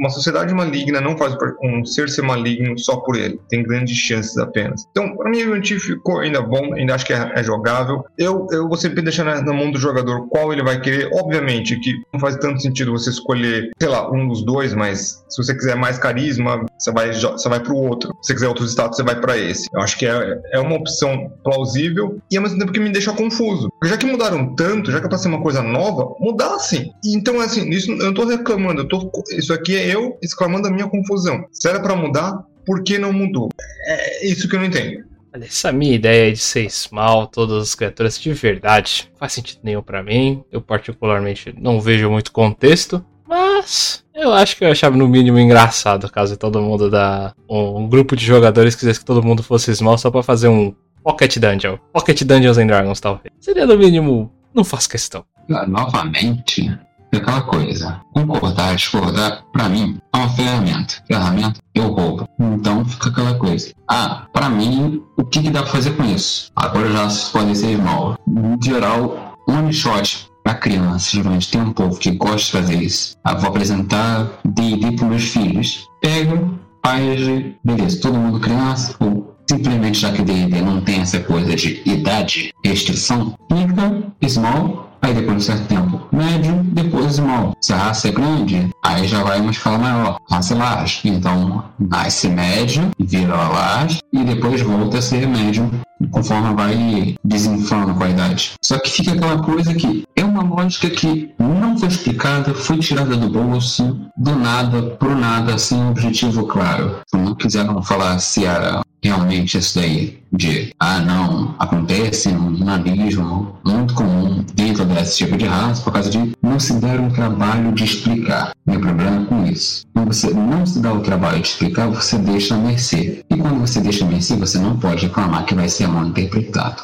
Speaker 2: uma sociedade maligna não faz um ser ser maligno só por ele. Tem grandes chances apenas. Então, para mim, o anti ficou ainda bom, ainda acho que é, é jogável. Eu, eu vou sempre deixar na, na, mão do jogador qual ele vai querer. Obviamente que não faz tanto sentido você escolher, sei lá, um dos dois, mas se você quiser mais carisma, você vai, você vai pro outro. Se você quiser outros status, você vai para esse. Eu acho que é, é uma opção plausível e ao mesmo tempo que me deixa confuso. Já que mudaram tanto, já que é pra ser uma coisa nova, mudassem. Então, assim, isso eu não tô reclamando, eu tô, isso aqui é eu exclamando a minha confusão. Se era pra mudar, por que não mudou? É isso que eu não entendo.
Speaker 1: Essa minha ideia de ser small, todas as criaturas de verdade, faz sentido nenhum para mim. Eu particularmente não vejo muito contexto. Mas eu acho que eu achava no mínimo engraçado caso todo mundo da. Um, um grupo de jogadores quisesse que todo mundo fosse small só pra fazer um Pocket Dungeon. Pocket Dungeons and Dragons, talvez. Seria no mínimo. Não faço questão.
Speaker 3: Novamente, aquela coisa. Concordar, discordar, pra mim, é uma ferramenta. Ferramenta, eu roubo. Então fica aquela coisa. Ah, pra mim, o que, que dá pra fazer com isso? Agora já pode ser mal. No geral, one shot para criança, geralmente tem um povo que gosta de fazer isso. Ah, vou apresentar D&D para meus filhos. Pego, faz, beleza, todo mundo criança, ou simplesmente já que D&D não tem essa coisa de idade, restrição, fica small Aí depois de um certo tempo, médio, depois small. Se a raça é grande, aí já vai uma escala maior. Raça large. Então, nasce médio, vira large e depois volta a ser médio conforme vai desinflando a idade. Só que fica aquela coisa que é uma lógica que não foi explicada, foi tirada do bolso, do nada, pro nada, sem objetivo claro. Não quiseram falar se era realmente isso daí de ah não acontece um nanismo muito comum dentro desse tipo de raça por causa de não se dar um trabalho de explicar. Meu problema com isso. Quando você não se dá o trabalho de explicar você deixa a mercê. E quando você deixa a mercê você não pode reclamar que vai ser mal interpretado.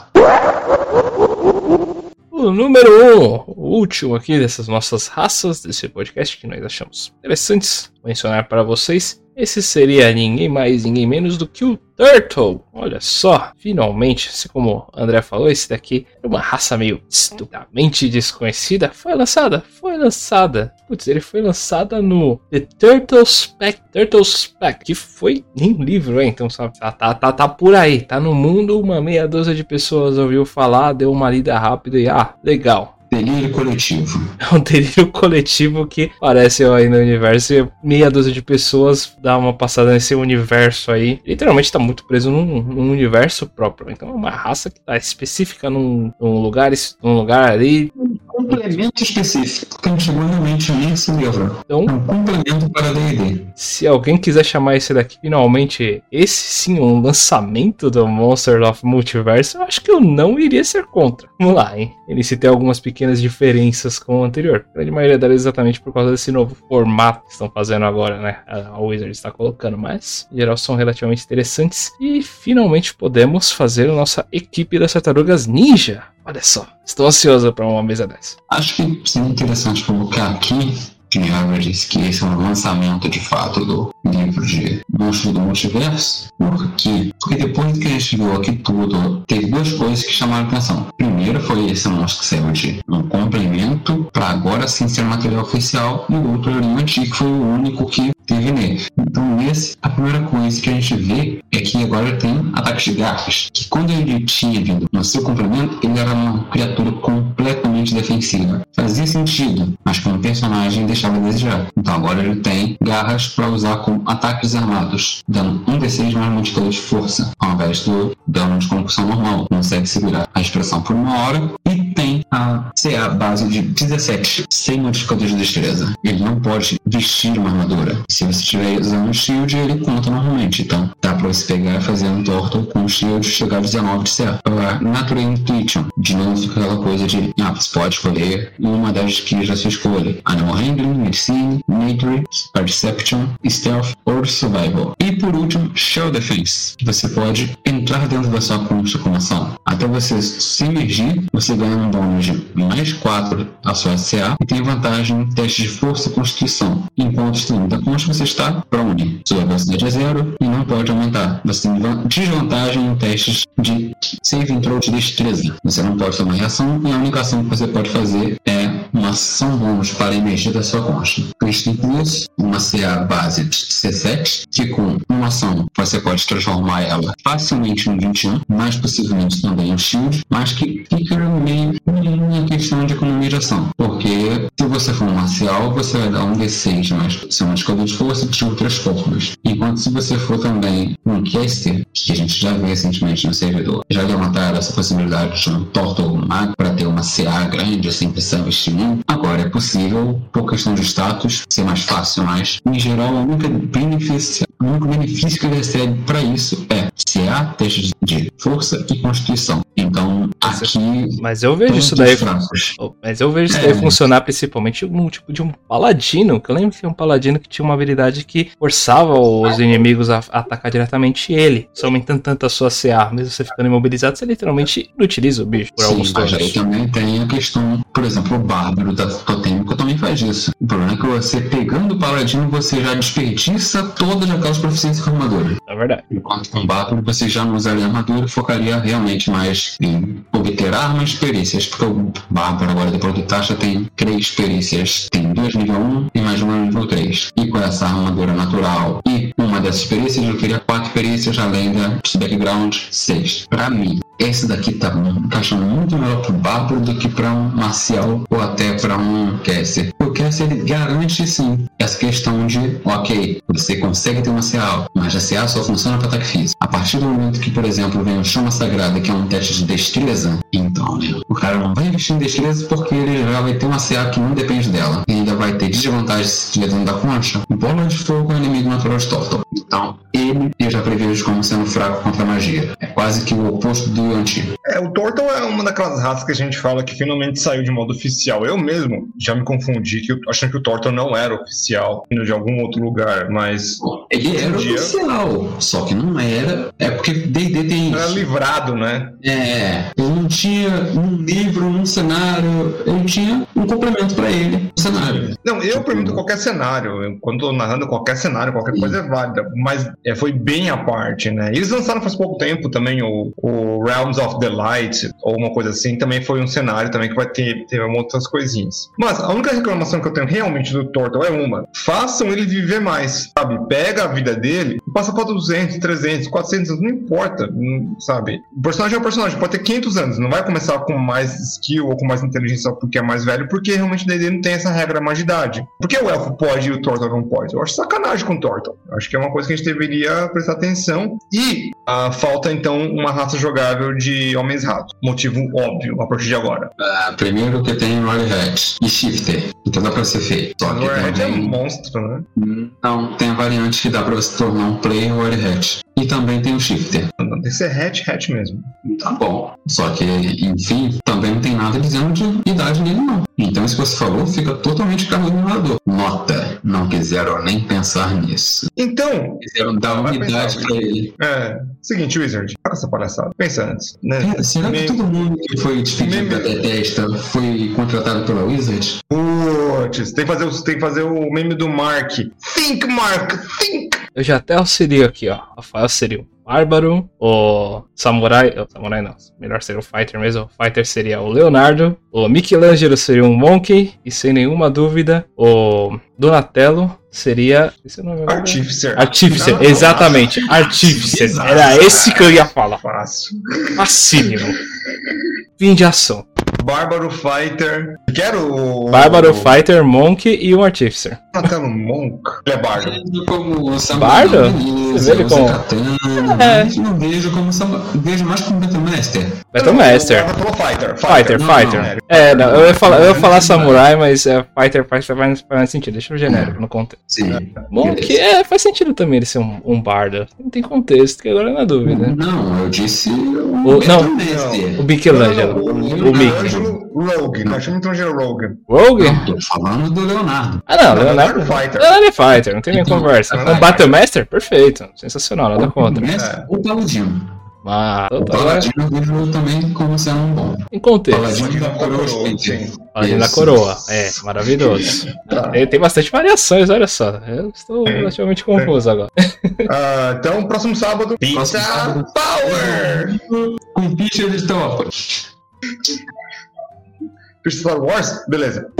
Speaker 1: O número um, o último aqui dessas nossas raças desse podcast que nós achamos interessantes mencionar para vocês esse seria ninguém mais, ninguém menos do que o Turtle. Olha só, finalmente, assim como o André falou, esse daqui é uma raça meio estupidamente desconhecida. Foi lançada? Foi lançada. Putz, ele foi lançada no The Turtle Spec, Turtle Spec, que foi nem um livro, hein? Então, sabe, tá, tá, tá, tá por aí, tá no mundo, uma meia dúzia de pessoas ouviu falar, deu uma lida rápida e, ah, legal,
Speaker 3: Delírio coletivo.
Speaker 1: É um delírio coletivo que aparece aí no universo e meia dúzia de pessoas dá uma passada nesse universo aí. Literalmente tá muito preso num, num universo próprio. Então é uma raça que tá específica num, num lugar, num lugar ali.
Speaker 3: Um complemento específico que não chegou realmente nesse livro.
Speaker 1: Então,
Speaker 3: um complemento para D&D.
Speaker 1: Se alguém quiser chamar esse daqui finalmente, esse sim, um lançamento do Monster of Multiverse, eu acho que eu não iria ser contra. Vamos lá, hein? Ele se tem algumas pequenas diferenças com o anterior. A grande maioria delas exatamente por causa desse novo formato que estão fazendo agora, né? A Wizard está colocando, mas em geral são relativamente interessantes. E finalmente podemos fazer a nossa equipe das tartarugas ninja. Olha só, estou ansioso para uma mesa dessa.
Speaker 3: Acho que seria interessante colocar aqui Jimmy Harvard disse que esse é um lançamento de fato do livro de Monstro do Multiverso. Por quê? Porque depois que a gente viu aqui tudo, teve duas coisas que chamaram atenção. Primeiro foi esse monstro que saiu de um complemento para agora sim ser material oficial, e o outro era o antigo, que foi o único que teve nele. Então, nesse, a primeira coisa que a gente vê é que agora tem de garras. Que quando ele tinha vindo no seu complemento, ele era uma criatura completamente defensiva. Fazia sentido, mas como personagem deixava a desejar. Então agora ele tem garras para usar com ataques armados, dando um D6 mais multiplicador de força, ao invés do dano de concussão normal. Consegue segurar a expressão por uma hora e tem a CA base de 17, sem modificador de destreza. Ele não pode vestir uma armadura. Se você estiver usando um shield, ele conta normalmente. Então dá para você pegar fazer um torto com um shield chegar a 19 de CA. Uh, Natural Intuition, de novo fica aquela coisa de ah, você pode escolher uma das skills da sua escolha. Animal Handling, Medicine, Nature, Perception, Stealth ou Survival. E por último, Shell Defense. Você pode entrar dentro da sua concha com ação. Até você se emergir, você ganha um bônus de mais 4 à sua CA e tem vantagem em testes de força e constituição. Enquanto estando da concha, você está prone. Sua velocidade é zero e não pode aumentar. Você tem desvantagem em testes de save throw de destreza. Você não pode tomar reação e a única ação que você pode fazer é uma ação bônus para a energia da sua concha. Isto inclui uma CA base de C7, que com uma ação você pode transformar ela facilmente em 21, mais possivelmente também em shield, mas que fica meio em questão de economização, porque se você for um marcial, você vai dar um D6, mas se é uma escolha de força de outras formas. Enquanto se você for também um caster, que a gente já viu recentemente no servidor, já levantaram essa possibilidade de um Tortle Mag para ter uma CA grande, sem precisar investir Agora é possível, por questão de status, ser mais fácil, mas em geral o único benefício, o único benefício que ele recebe para isso é CA, testes de força e constituição. Então, aqui.
Speaker 1: Mas eu vejo isso daí. Mas eu vejo isso daí é. funcionar principalmente no tipo de um paladino. Que eu lembro que tinha um paladino que tinha uma habilidade que forçava os inimigos a atacar diretamente ele. Só aumentando tanto a sua CA, mesmo você ficando imobilizado, você literalmente inutiliza o bicho por
Speaker 3: Sim,
Speaker 1: alguns
Speaker 3: mas aí também tem a questão, por exemplo, o bárbaro da totêmico também faz isso. O problema é que você pegando o paladino, você já desperdiça todas aquelas proficiências armaduras.
Speaker 1: É verdade.
Speaker 3: Enquanto com o bárbaro, você já não usaria armadura, focaria realmente mais em obter armas e perícias, porque o bárbaro agora depois do taxa tem três perícias. Tem duas nível 1 e mais uma nível 3. E com essa armadura natural e uma dessas perícias, eu queria quatro perícias além da background 6. Para mim, esse daqui tá encaixando muito melhor pro Bárbaro do que para um Marcial ou até para um Casser. O Casser ele garante sim essa questão de, ok, você consegue ter uma CA, mas a CA só funciona para ataque físico. A partir do momento que, por exemplo, vem o Chama Sagrada, que é um teste de destreza, então, né, o cara não vai investir em destreza porque ele já vai ter uma CA que não depende dela. E ainda vai ter desvantagem se estiver dentro da concha. Bola de fogo é inimigo natural de Tortle. Então, ele eu já prevejo como sendo fraco contra a magia. Quase que o oposto do antigo.
Speaker 2: É, o Tortle é uma daquelas raças que a gente fala que finalmente saiu de modo oficial. Eu mesmo já me confundi que achando que o Tortle não era oficial, de algum outro lugar, mas.
Speaker 3: Ele era dia... oficial, só que não era. É porque DD tem.
Speaker 2: Era livrado, né?
Speaker 3: É. Ele não tinha um livro, um cenário. Ele tinha um complemento para ele, um cenário.
Speaker 2: Não, eu permito qualquer cenário. Quando tô narrando qualquer cenário, qualquer Sim. coisa é válida. Mas é, foi bem à parte, né? Eles lançaram faz pouco tempo também o, o Realms of the Light, ou uma coisa assim, também foi um cenário também que vai ter, ter outras coisinhas. Mas a única reclamação que eu tenho realmente do Turtle é uma: façam ele viver mais, sabe? Pega a vida dele e passa para 200, 300, 400 não importa, sabe? O personagem é um personagem, pode ter 500 anos, não vai começar com mais skill ou com mais inteligência porque é mais velho, porque realmente ele não tem essa regra mais de idade. Por que o elfo pode e o Turtle não pode? Eu acho sacanagem com o Turtle. Acho que é uma coisa que a gente deveria prestar atenção. E uh, falta então uma raça jogável de homens-rato. Motivo óbvio a partir de agora.
Speaker 3: Uh, primeiro que tem Hat e Shifter. Então dá pra ser feito.
Speaker 2: Só que Hat é um monstro, né?
Speaker 3: Não, tem a variante que dá pra você tornar um player Hat. E também tem o Shifter.
Speaker 2: Não, tem que ser Hat Hat mesmo.
Speaker 3: Tá bom. Só que, enfim, também não tem nada dizendo de idade nele, não. Então, isso que você falou fica totalmente carro do emulador. Nota, não quiseram nem pensar nisso.
Speaker 2: Então.
Speaker 3: Quiseram dar unidade pra ele.
Speaker 2: É. Seguinte, Wizard, para essa palhaçada. Pensa antes. Né?
Speaker 3: É, será que todo mundo que foi despedido da Bethesda foi contratado pela Wizard?
Speaker 2: Antes. Tem que fazer, o- tem que fazer o meme do Mark. Think, Mark, think!
Speaker 1: Eu já até auxilio aqui, ó. Rafael seria o Bárbaro, o Samurai. O Samurai não, melhor seria o Fighter mesmo. O Fighter seria o Leonardo, o Michelangelo seria um Monkey, e sem nenhuma dúvida, o Donatello seria. Esse é o nome agora?
Speaker 2: Artificer.
Speaker 1: Artificer,
Speaker 2: Não,
Speaker 1: exatamente. Artificer.
Speaker 3: Exato.
Speaker 1: Era esse que eu ia falar.
Speaker 2: Fácil.
Speaker 1: Facílimo. Fim de ação.
Speaker 2: Bárbaro Fighter. Quero o.
Speaker 1: Bárbaro, Fighter, Monk e um Artificer.
Speaker 2: Donatello Monk. Ele é Bardo.
Speaker 3: Como
Speaker 1: Bardo? Você vê ele como-
Speaker 3: katana,
Speaker 1: É.
Speaker 3: não vejo como Samu- vejo mais como Battle Master.
Speaker 1: Battle Master.
Speaker 2: Fighter.
Speaker 1: Fighter,
Speaker 3: Não,
Speaker 1: Fighter.
Speaker 3: não.
Speaker 1: É, não, eu ia falar, eu ia falar Samurai, mas é, Fighter, Fighter faz mais, faz mais sentido. Deixa no genérico, no contexto.
Speaker 3: Sim.
Speaker 1: Monk,
Speaker 3: Beleza.
Speaker 1: é, faz sentido também ele ser um, um bardo. Não tem contexto, que agora é na dúvida.
Speaker 3: Não, eu disse o,
Speaker 1: O-
Speaker 3: Battle
Speaker 1: não.
Speaker 3: Master.
Speaker 1: O Michelangelo.
Speaker 2: O,
Speaker 1: O Mickey.
Speaker 2: Michelangelo Rogue. Nós chamamos de Michelangelo Rogue.
Speaker 1: Rogue?
Speaker 3: Não, tô falando do Leonardo.
Speaker 1: Ah, não,
Speaker 2: Não,
Speaker 1: Leonardo.
Speaker 2: Leonardo Fighter.
Speaker 1: Leonardo é Fighter, não tem nem
Speaker 3: Então,
Speaker 1: conversa.
Speaker 2: Leonardo
Speaker 1: Um Battle Master? Perfeito. Sensacional, nada contra.
Speaker 3: Mestre, O Paladino.
Speaker 1: Mas,
Speaker 3: O
Speaker 1: agora,
Speaker 3: Paladino eu vejo também como sendo um bom.
Speaker 1: em contexto.
Speaker 3: Paladino da
Speaker 2: Paladino
Speaker 3: coroa.
Speaker 1: Paladino da. Coroa. É, maravilhoso.
Speaker 2: Tá.
Speaker 1: Tem, tem bastante variações, olha só. Eu estou relativamente confuso agora.
Speaker 2: Ah, então, próximo sábado. Pizza
Speaker 3: sábado.
Speaker 2: Power!
Speaker 3: Com picha de topa.
Speaker 2: Star Wars? Beleza.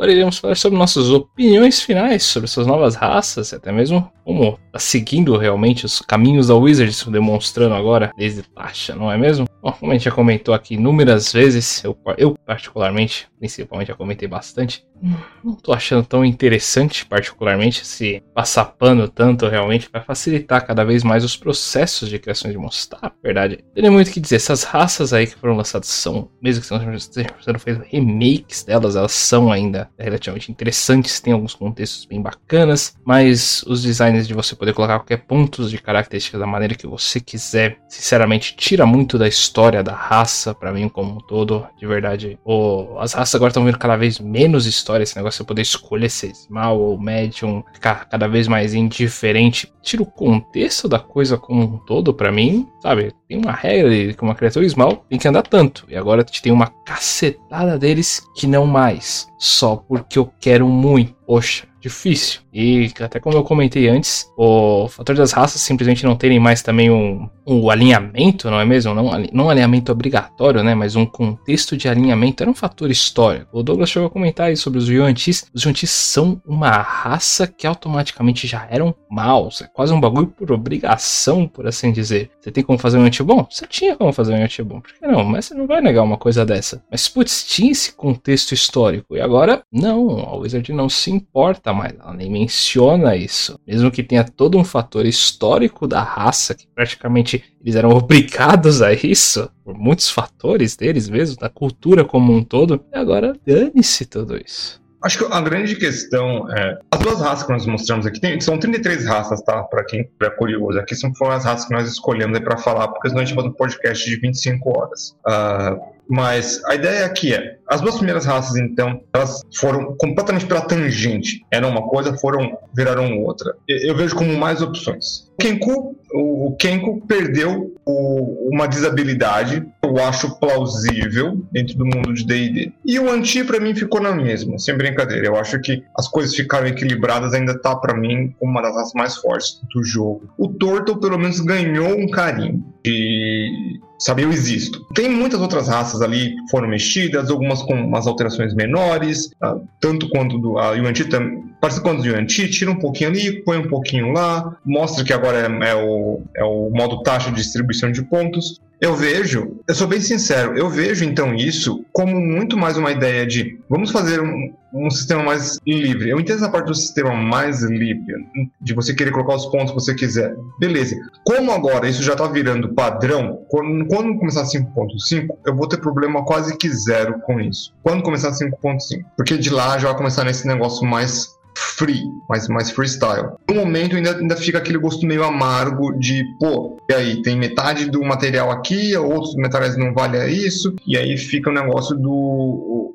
Speaker 1: Agora iremos falar sobre nossas opiniões finais sobre suas novas raças, até mesmo como tá seguindo realmente os caminhos da Wizards, demonstrando agora desde taxa, não é mesmo? Bom, como a gente já comentou aqui inúmeras vezes, eu, eu particularmente, principalmente já comentei bastante, não tô achando tão interessante, particularmente, se passar pano tanto realmente vai facilitar cada vez mais os processos de criação de monstros. Tá, verdade. Não nem muito que dizer. Essas raças aí que foram lançadas são, mesmo que estejam sendo feitos remakes delas, elas são ainda relativamente interessantes, tem alguns contextos bem bacanas, mas os designs de você poder colocar qualquer pontos de características da maneira que você quiser, sinceramente, tira muito da história da raça, pra mim como um todo, de verdade. As raças agora estão vendo cada vez menos história, esse negócio de poder escolher ser small ou medium, ficar cada vez mais indiferente, tira o contexto da coisa como um todo pra mim, sabe? Tem uma regra de que uma criatura small tem que andar tanto, e agora gente tem uma cacetada deles que não mais, só porque eu quero muito. Poxa, difícil. E até como eu comentei antes, o fator das raças simplesmente não terem mais também um, um alinhamento, não é mesmo? Não, não um alinhamento obrigatório, né? Mas um contexto de alinhamento era um fator histórico. O Douglas chegou a comentar aí sobre os Yuan-Tis. Os Yuan-Tis são uma raça que automaticamente já eram maus. É quase um bagulho por obrigação, por assim dizer. Você tem como fazer um anti bom? Você tinha como fazer um anti bom. Por que não? Mas você não vai negar uma coisa dessa. Mas, putz, tinha esse contexto histórico. E agora, não. A Wizard não se importa mais. Ela nem menciona isso. Mesmo que tenha todo um fator histórico da raça, que praticamente eles eram obrigados a isso, por muitos fatores deles mesmo, da cultura como um todo. E agora, dane-se tudo isso.
Speaker 2: Acho que a grande questão é. As duas raças que nós mostramos aqui, tem- são 33 raças, tá? Pra quem é curioso. Aqui são foram as raças que nós escolhemos aí pra falar, porque senão a gente faz um podcast de 25 horas. Ah, mas a ideia aqui é: as duas primeiras raças, então, elas foram completamente pela tangente. Eram uma coisa, foram viraram outra. Eu, vejo como mais opções. O Kenku, o, Kenku perdeu o- uma desabilidade, eu acho plausível dentro do mundo de D&D. E o Anti pra mim ficou na mesma, sem brincadeira. Eu acho que as coisas ficaram equilibradas, ainda tá pra mim uma das raças mais fortes do jogo. O Turtle pelo menos ganhou um carinho de sabe, eu existo. Tem muitas outras raças ali que foram mexidas, algumas com umas alterações menores, ah, tanto quanto do, a Yuan-Ti, parece quanto do Yuan-Ti, tira um pouquinho ali, põe um pouquinho lá, mostra que agora é, é o, é o modo taxa de distribuição de pontos. Eu vejo, eu sou bem sincero, eu vejo então isso como muito mais uma ideia de vamos fazer um, um sistema mais livre. Eu entendo essa parte do sistema mais livre, de você querer colocar os pontos que você quiser. Beleza. Como agora isso já está virando padrão, quando, quando começar 5.5, eu vou ter problema quase que zero com isso. Quando começar 5.5? Porque de lá já vai começar nesse negócio mais free, mais, mais freestyle. No momento ainda, ainda fica aquele gosto meio amargo de, pô, e aí, tem metade do material aqui, outros materiais não valem isso, e aí fica o negócio do. O,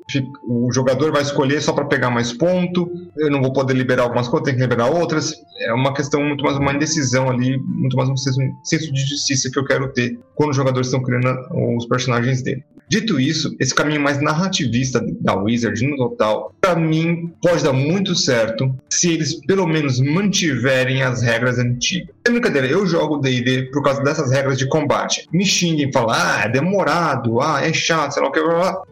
Speaker 2: o jogador vai escolher só para pegar mais ponto, eu não vou poder liberar algumas coisas, tenho que liberar outras. É uma questão muito mais uma indecisão ali, muito mais um senso, senso de justiça que eu quero ter quando os jogadores estão criando os personagens dele. Dito isso, esse caminho mais narrativista da Wizard no total, para mim, pode dar muito certo se eles pelo menos mantiverem as regras antigas. É brincadeira, eu jogo D&D por causa dessas regras de combate. Me xinguem, falam, ah, é demorado, ah, é chato, sei lá o que,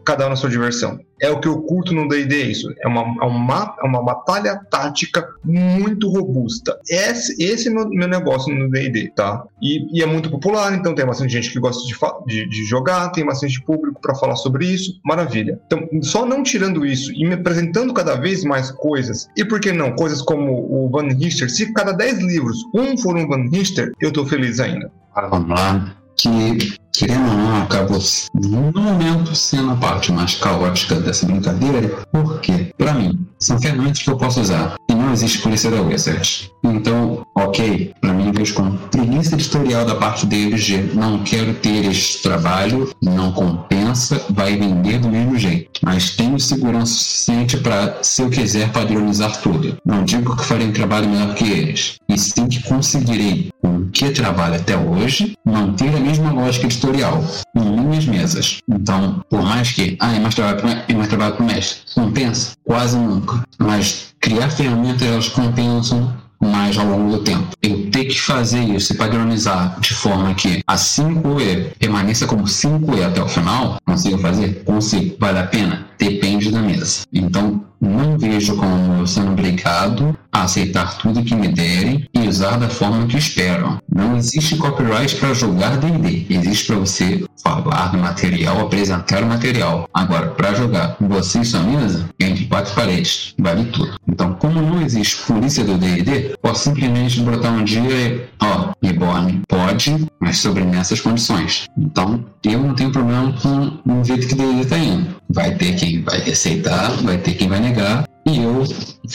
Speaker 2: cada um na sua diversão é o que eu curto no D&D, isso. É uma, é, uma, é uma batalha tática muito robusta. Esse, esse é meu, meu negócio no D&D, tá? E, e, é muito popular, então tem bastante gente que gosta de, de, de jogar, tem bastante público para falar sobre isso, maravilha. Então, só não tirando isso e me apresentando cada vez mais coisas, e por que não, coisas como o Van Richter, se cada 10 livros um for um Van Richter, eu tô feliz ainda.
Speaker 3: Vamos lá que, querendo ou não, acabou no momento sendo a parte mais caótica dessa brincadeira, porque, para mim, são ferramentas que eu posso usar não existe polícia da Wizard. Então, ok, para mim vejo como preguiça editorial da parte deles de não quero ter este trabalho, não compensa, vai vender do mesmo jeito. Mas tenho segurança suficiente para, se eu quiser, padronizar tudo. Não digo que farei um trabalho melhor que eles, e sim que conseguirei, com o que trabalho até hoje, manter a mesma lógica editorial em minhas mesas. Então, por mais que, ah, é mais trabalho para é mais trabalho o mestre, compensa? Quase nunca. Mas criar ferramentas, elas compensam mais ao longo do tempo. Eu ter que fazer isso e padronizar de forma que a 5E permaneça como 5E até o final, consigo fazer? Consigo. Vale a pena? Depende da mesa. Então, não vejo como sendo obrigado a aceitar tudo que me derem e usar da forma que esperam. Não existe copyright para jogar D&D. Existe para você falar do material, apresentar o material. Agora, para jogar você e sua mesa, entre quatro paredes, vale tudo. Então, como não existe polícia do D&D, posso simplesmente botar um dia e, ó, Reborn pode, mas sobre nessas condições. Então, eu não tenho problema com o jeito que D&D está indo. Vai ter quem vai aceitar, vai ter quem vai negar, e eu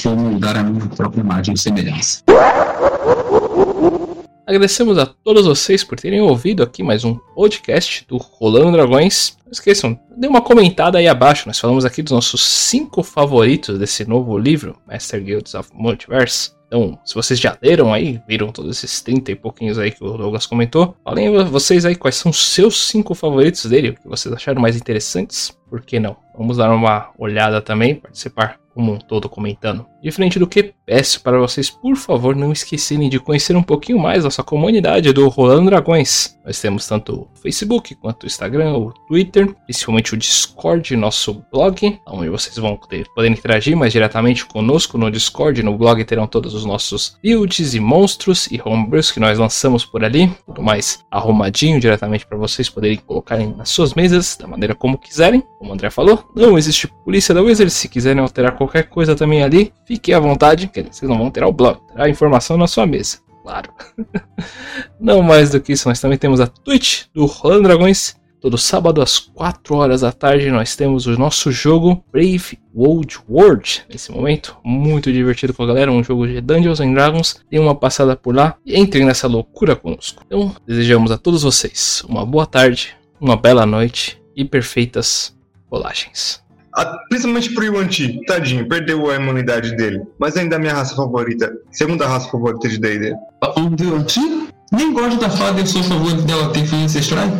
Speaker 3: vou mudar a minha própria imagem e semelhança.
Speaker 1: Agradecemos a todos vocês por terem ouvido aqui mais um podcast do Rolando Dragões. Não esqueçam, dê uma comentada aí abaixo. Nós falamos aqui dos nossos cinco favoritos desse novo livro, Master Guilds of Multiverse. Então, se vocês já leram aí, viram todos esses 30 e pouquinhos aí que o Douglas comentou, falem vocês aí quais são os seus cinco favoritos dele, o que vocês acharam mais interessantes, por que não? Vamos dar uma olhada também, participar como um todo comentando. Diferente do que peço para vocês, por favor, não esquecerem de conhecer um pouquinho mais nossa comunidade do Rolando Dragões. Nós temos tanto o Facebook quanto o Instagram, o Twitter, principalmente o Discord, nosso blog, onde vocês vão poder, interagir mais diretamente conosco no Discord. No blog terão todos os nossos builds e monstros e homebrews que nós lançamos por ali, tudo mais arrumadinho diretamente para vocês poderem colocarem nas suas mesas da maneira como quiserem. Como o André falou, não existe polícia da Wizard. Se quiserem alterar qualquer coisa também ali, fiquem à vontade, vocês não vão ter o blog, terá informação na sua mesa. Claro. não mais do que isso, nós também temos a Twitch do Rolando Dragões. Todo sábado às 4 horas da tarde nós temos o nosso jogo Brave World World. Nesse momento, muito divertido com a galera, um jogo de Dungeons and Dragons. Dê uma passada por lá e entrem nessa loucura conosco. Então, desejamos a todos vocês uma boa tarde, uma bela noite e perfeitas rolagens
Speaker 2: principalmente pro Yuan-Ti, tadinho, perdeu a imunidade dele. Mas ainda a minha raça favorita, segunda raça favorita de D&D.
Speaker 3: Tá falando ah, do Yuan-Ti? Nem gosto da fada, eu sou a favor dela ter filhos ancestrais.